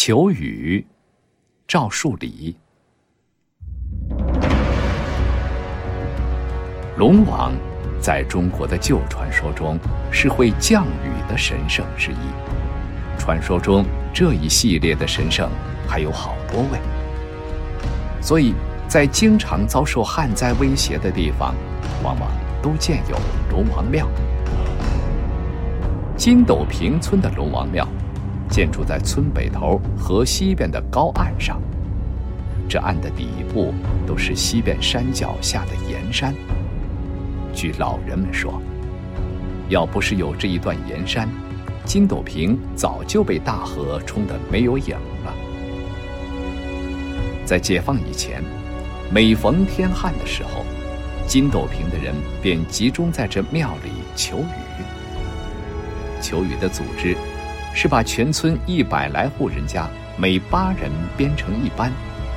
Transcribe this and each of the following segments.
求雨，赵树理。龙王在中国的旧传说中是会降雨的神圣之一。传说中这一系列的神圣还有好多位，所以在经常遭受旱灾威胁的地方，往往都建有龙王庙。金斗坪村的龙王庙。建筑在村北头河西边的高岸上，这岸的底部都是西边山脚下的岩山。据老人们说，要不是有这一段岩山，金斗坪早就被大河冲得没有影了。在解放以前，每逢天旱的时候，金斗坪的人便集中在这庙里求雨。求雨的组织。是把全村一百来户人家每八人编成一班，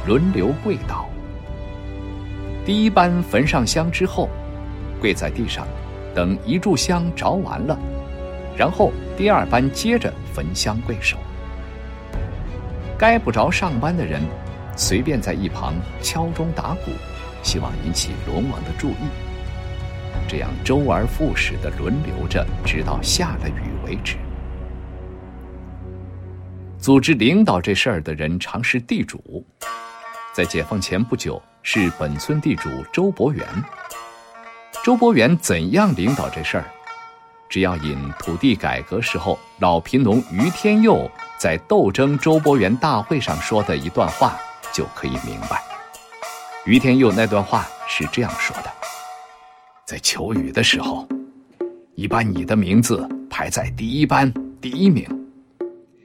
轮流跪倒。第一班焚上香之后，跪在地上，等一炷香着完了，然后第二班接着焚香跪首。该不着上班的人，随便在一旁敲钟打鼓，希望引起龙王的注意。这样周而复始的轮流着，直到下了雨为止。组织领导这事儿的人常是地主，在解放前不久是本村地主周伯元。周伯元怎样领导这事儿？只要引土地改革时候老贫农于天佑在斗争周伯元大会上说的一段话，就可以明白。于天佑那段话是这样说的：在求雨的时候，你把你的名字排在第一班第一名。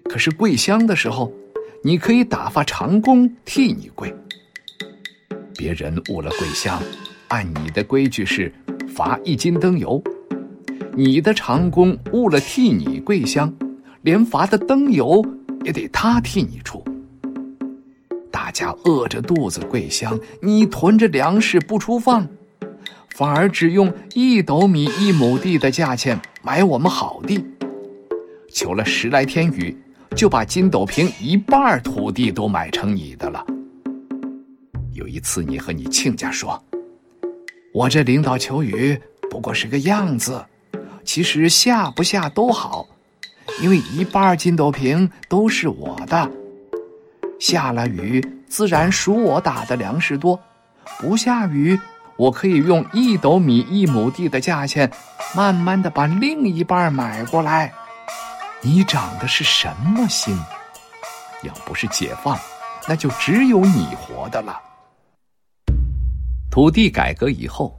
可是跪香的时候，你可以打发长工替你跪。别人误了跪香，按你的规矩是罚一斤灯油；你的长工误了替你跪香，连罚的灯油也得他替你出。大家饿着肚子跪香，你囤着粮食不出放，反而只用一斗米一亩地的价钱买我们好地，求了十来天雨。就把金斗坪一半土地都买成你的了。有一次，你和你亲家说：“我这领导求雨不过是个样子，其实下不下都好，因为一半金斗坪都是我的。下了雨，自然属我打的粮食多；不下雨，我可以用一斗米一亩地的价钱，慢慢的把另一半买过来。”你长的是什么心？要不是解放，那就只有你活的了。土地改革以后，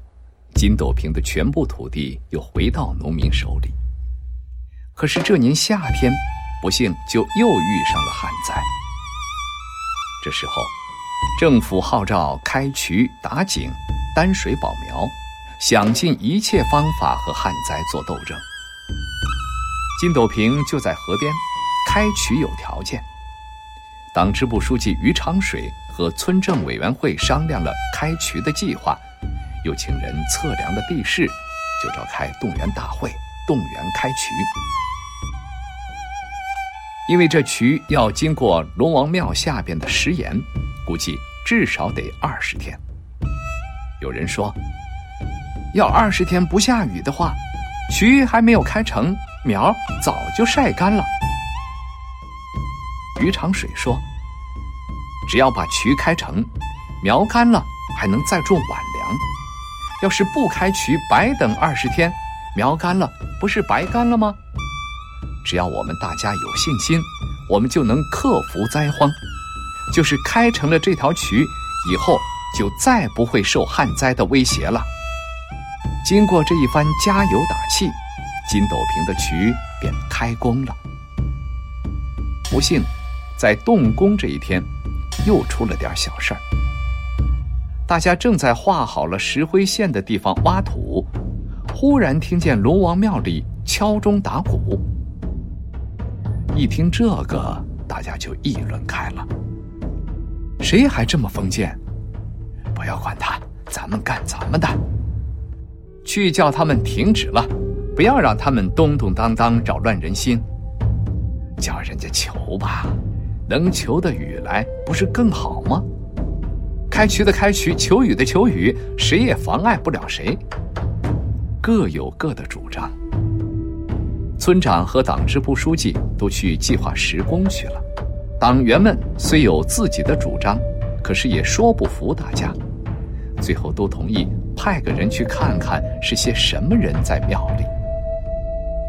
金斗坪的全部土地又回到农民手里。可是这年夏天，不幸就又遇上了旱灾。这时候，政府号召开渠打井、担水保苗，想尽一切方法和旱灾做斗争。金斗坪就在河边，开渠有条件。党支部书记于长水和村政委员会商量了开渠的计划，又请人测量了地势，就召开动员大会，动员开渠。因为这渠要经过龙王庙下边的石岩，估计至少得二十天。有人说，要二十天不下雨的话，渠还没有开成。苗早就晒干了。于长水说：“只要把渠开成，苗干了还能再种晚粮；要是不开渠，白等二十天，苗干了不是白干了吗？只要我们大家有信心，我们就能克服灾荒。就是开成了这条渠，以后就再不会受旱灾的威胁了。”经过这一番加油打气。金斗坪的渠便开工了。不幸，在动工这一天，又出了点小事儿。大家正在画好了石灰线的地方挖土，忽然听见龙王庙里敲钟打鼓。一听这个，大家就议论开了：“谁还这么封建？不要管他，咱们干咱们的，去叫他们停止了。”不要让他们咚咚当当扰乱人心，叫人家求吧，能求的雨来，不是更好吗？开渠的开渠，求雨的求雨，谁也妨碍不了谁。各有各的主张。村长和党支部书记都去计划施工去了。党员们虽有自己的主张，可是也说不服大家，最后都同意派个人去看看是些什么人在庙里。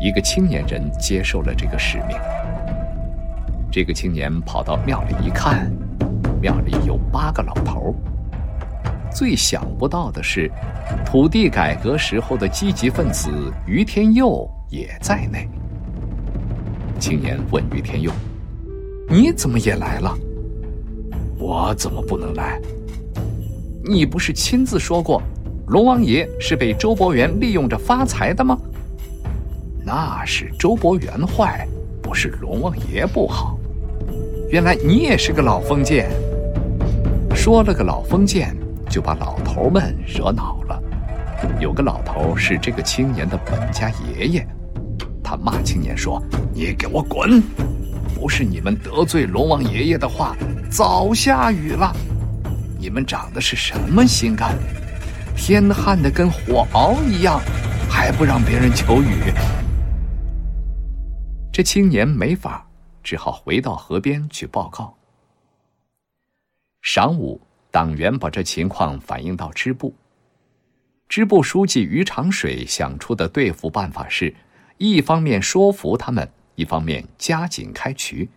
一个青年人接受了这个使命。这个青年跑到庙里一看。庙里有八个老头最想不到的是，土地改革时候的积极分子于天佑也在内。青年问于天佑：“你怎么也来了？”“我怎么不能来？”“你不是亲自说过，龙王爷是被周伯元利用着发财的吗？”“那是周伯元坏，不是龙王爷不好。”“原来你也是个老封建。”说了个老封建，就把老头们惹恼了。有个老头是这个青年的本家爷爷，他骂青年说：“你给我滚！不是你们得罪龙王爷爷的话，早下雨了。你们长的是什么心肝？天旱的跟火熬一样，还不让别人求雨？”这青年没法，只好回到河边去报告。晌午，党员把这情况反映到支部。支部书记于长水想出的对付办法是：一方面说服他们，一方面加紧开渠。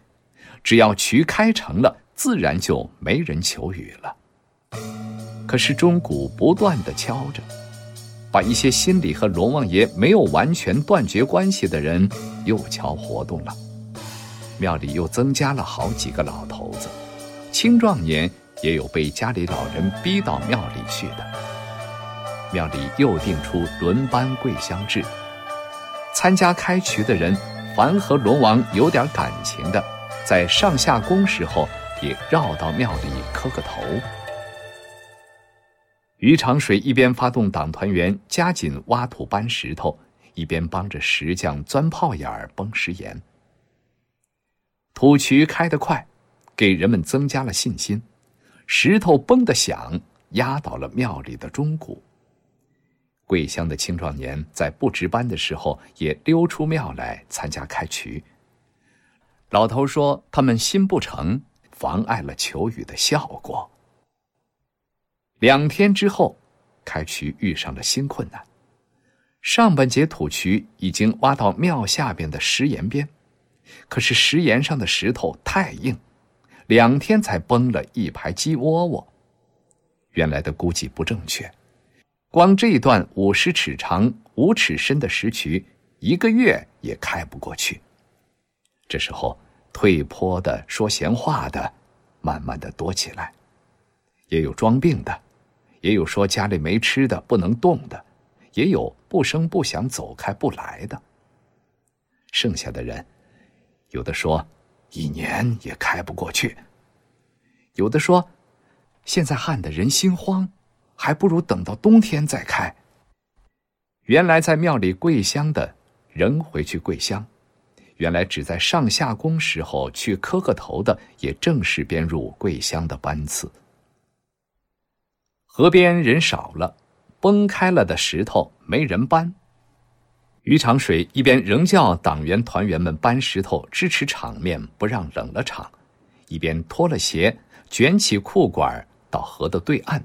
只要渠开成了，自然就没人求雨了。可是钟鼓不断的敲着，把一些心里和龙王爷没有完全断绝关系的人又瞧活动了。庙里又增加了好几个老头子。青壮年也有被家里老人逼到庙里去的。庙里又定出轮班跪香制，参加开渠的人，凡和龙王有点感情的，在上下工时候也绕到庙里磕个头。于长水一边发动党团员加紧挖土搬石头，一边帮着石匠钻炮眼儿崩石岩。土渠开得快。给人们增加了信心，石头崩得响，压倒了庙里的钟鼓。桂乡的青壮年在不值班的时候也溜出庙来参加开渠。老头说：“他们心不诚，妨碍了求雨的效果。”两天之后，开渠遇上了新困难。上半截土渠已经挖到庙下边的石岩边，可是石岩上的石头太硬。两天才崩了一排鸡窝窝，原来的估计不正确，光这段五十尺长、五尺深的石渠，一个月也开不过去。这时候，退坡的、说闲话的，慢慢的多起来，也有装病的，也有说家里没吃的不能动的，也有不声不响走开不来的。剩下的人，有的说。一年也开不过去。有的说，现在旱得人心慌，还不如等到冬天再开。原来在庙里跪香的，仍回去跪香；原来只在上下工时候去磕个头的，也正式编入跪香的班次。河边人少了，崩开了的石头没人搬。于长水一边仍叫党员团员们搬石头支持场面，不让冷了场，一边脱了鞋，卷起裤管到河的对岸，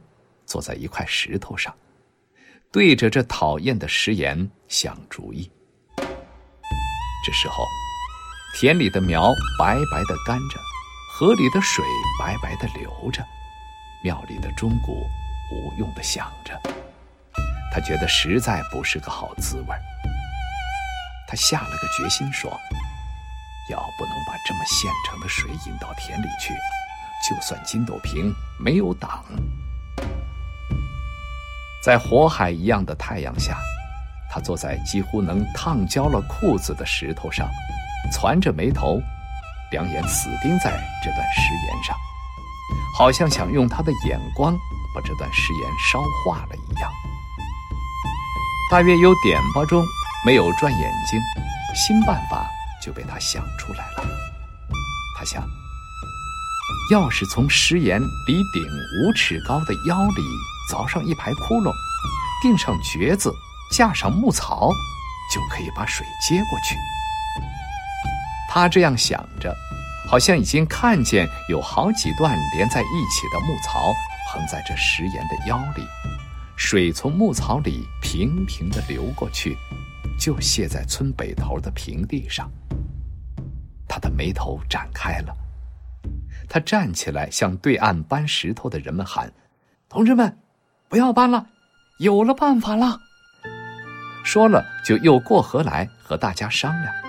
坐在一块石头上，对着这讨厌的石岩想主意。这时候，田里的苗白白的干着，河里的水白白的流着，庙里的钟鼓无用的想着，他觉得实在不是个好滋味他下了个决心，说：“要不能把这么现成的水引到田里去，就算金斗平没有挡。”在火海一样的太阳下，他坐在几乎能烫焦了裤子的石头上，攒着眉头，两眼死盯在这段石岩上，好像想用他的眼光把这段石岩烧化了一样。大约有点八钟。没有转眼睛，新办法就被他想出来了。他想，要是从石岩离顶五尺高的腰里凿上一排窟窿，钉上橛子，架上木槽，就可以把水接过去。他这样想着，好像已经看见有好几段连在一起的木槽横在这石岩的腰里，水从木槽里平平地流过去，就泄在村北头的平地上。他的眉头展开了。他站起来，向对岸搬石头的人们喊：“同志们，不要搬了，有了办法了。”说了，就又过河来和大家商量。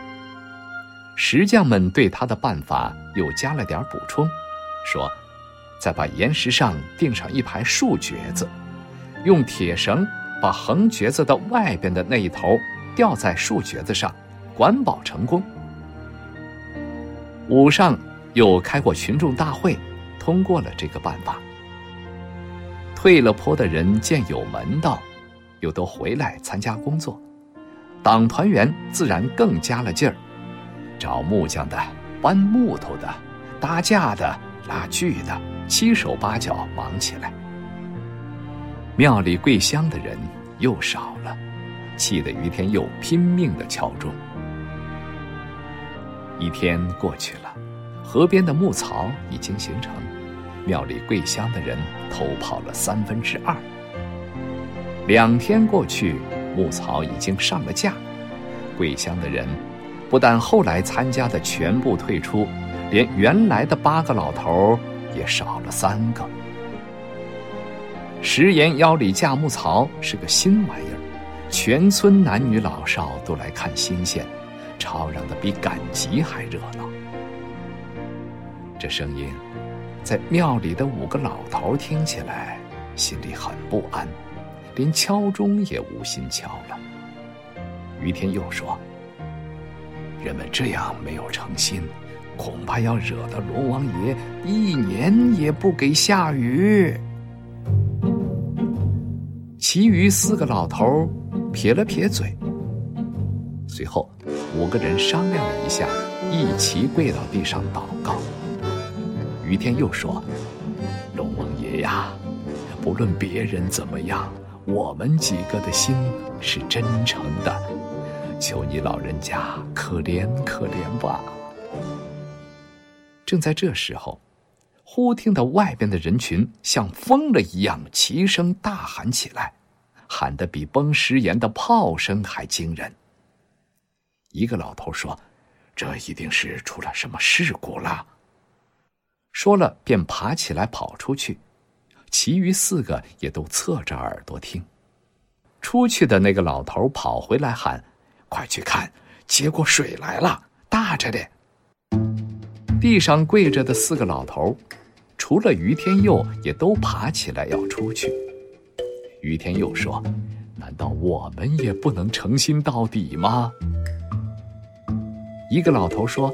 石匠们对他的办法又加了点补充，说：“再把岩石上钉上一排竖橛子，用铁绳把横橛子的外边的那一头吊在竖橛子上，管保成功。”午上。又开过群众大会，通过了这个办法。退了坡的人见有门道，又都回来参加工作。党团员自然更加了劲儿，找木匠的、搬木头的、搭架的、拉锯的，七手八脚忙起来。庙里跪香的人又少了，气得于天佑拼命的敲钟。一天过去了。河边的木槽已经形成，庙里跪香的人偷跑了三分之二。两天过去，木槽已经上了架，跪香的人不但后来参加的全部退出，连原来的八个老头也少了三个。石岩腰里架木槽是个新玩意儿，全村男女老少都来看新鲜，吵嚷的比赶集还热闹。这声音，在庙里的五个老头听起来，心里很不安，连敲钟也无心敲了。于天佑说：“人们这样没有诚心，恐怕要惹得龙王爷一年也不给下雨。”其余四个老头撇了撇嘴，随后五个人商量了一下，一齐跪到地上祷告。于天又说：“龙王爷呀，不论别人怎么样，我们几个的心是真诚的，求你老人家可怜可怜吧。”正在这时候，忽听到外边的人群像疯了一样齐声大喊起来，喊得比崩石岩的炮声还惊人。一个老头说：“这一定是出了什么事故了。”说了，便爬起来跑出去，其余四个也都侧着耳朵听。出去的那个老头跑回来喊：“快去看，接过水来了，大着的。”地上跪着的四个老头，除了于天佑，也都爬起来要出去。于天佑说：“难道我们也不能诚心到底吗？”一个老头说。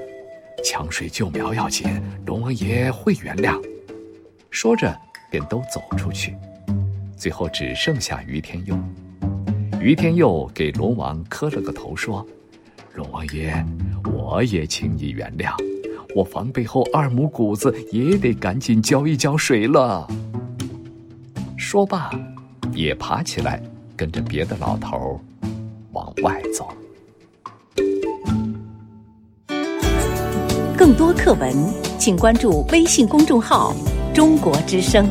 抢水救苗要紧，龙王爷会原谅。说着，便都走出去。最后只剩下于天佑。于天佑给龙王磕了个头，说：“龙王爷，我也请你原谅。我房背后二亩谷子也得赶紧浇一浇水了。”说罢，也爬起来，跟着别的老头往外走。更多课文，请关注微信公众号“中国之声”。